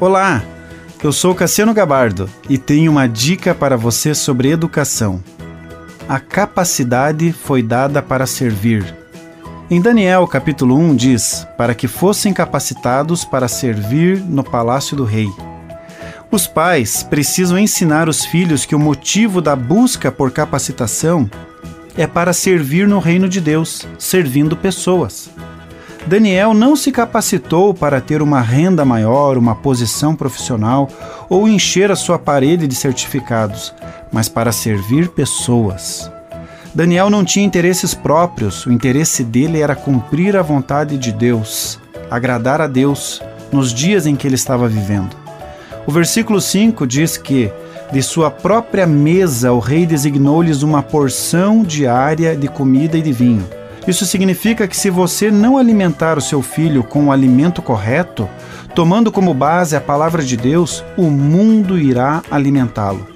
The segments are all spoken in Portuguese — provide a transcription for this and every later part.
Olá, eu sou Cassiano Gabardo e tenho uma dica para você sobre educação. A capacidade foi dada para servir. Em Daniel capítulo 1 diz: para que fossem capacitados para servir no palácio do rei. Os pais precisam ensinar os filhos que o motivo da busca por capacitação é para servir no reino de Deus, servindo pessoas. Daniel não se capacitou para ter uma renda maior, uma posição profissional ou encher a sua parede de certificados, mas para servir pessoas. Daniel não tinha interesses próprios, o interesse dele era cumprir a vontade de Deus, agradar a Deus nos dias em que ele estava vivendo. O versículo 5 diz que de sua própria mesa o rei designou-lhes uma porção diária de comida e de vinho. Isso significa que se você não alimentar o seu filho com o alimento correto, tomando como base a palavra de Deus, o mundo irá alimentá-lo.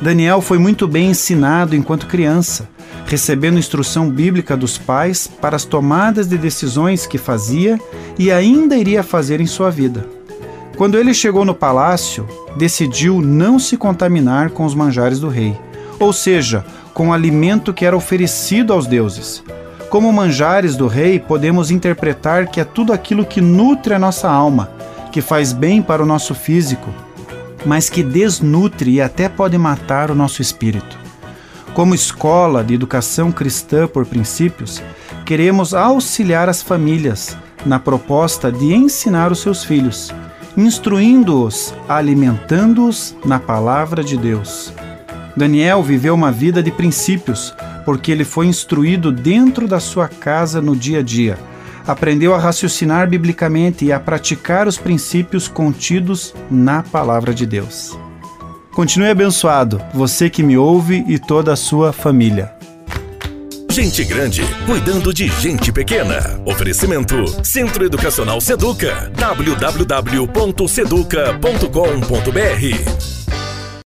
Daniel foi muito bem ensinado enquanto criança, recebendo instrução bíblica dos pais para as tomadas de decisões que fazia e ainda iria fazer em sua vida. Quando ele chegou no palácio, decidiu não se contaminar com os manjares do rei, ou seja, com o alimento que era oferecido aos deuses. Como manjares do rei, podemos interpretar que é tudo aquilo que nutre a nossa alma, que faz bem para o nosso físico, mas que desnutre e até pode matar o nosso espírito. Como escola de educação cristã por princípios, queremos auxiliar as famílias na proposta de ensinar os seus filhos, instruindo-os, alimentando-os na palavra de Deus. Daniel viveu uma vida de princípios, porque ele foi instruído dentro da sua casa no dia a dia. Aprendeu a raciocinar biblicamente e a praticar os princípios contidos na palavra de Deus. Continue abençoado, você que me ouve e toda a sua família. Gente grande cuidando de gente pequena. Oferecimento Centro Educacional Seduca. www.seduca.com.br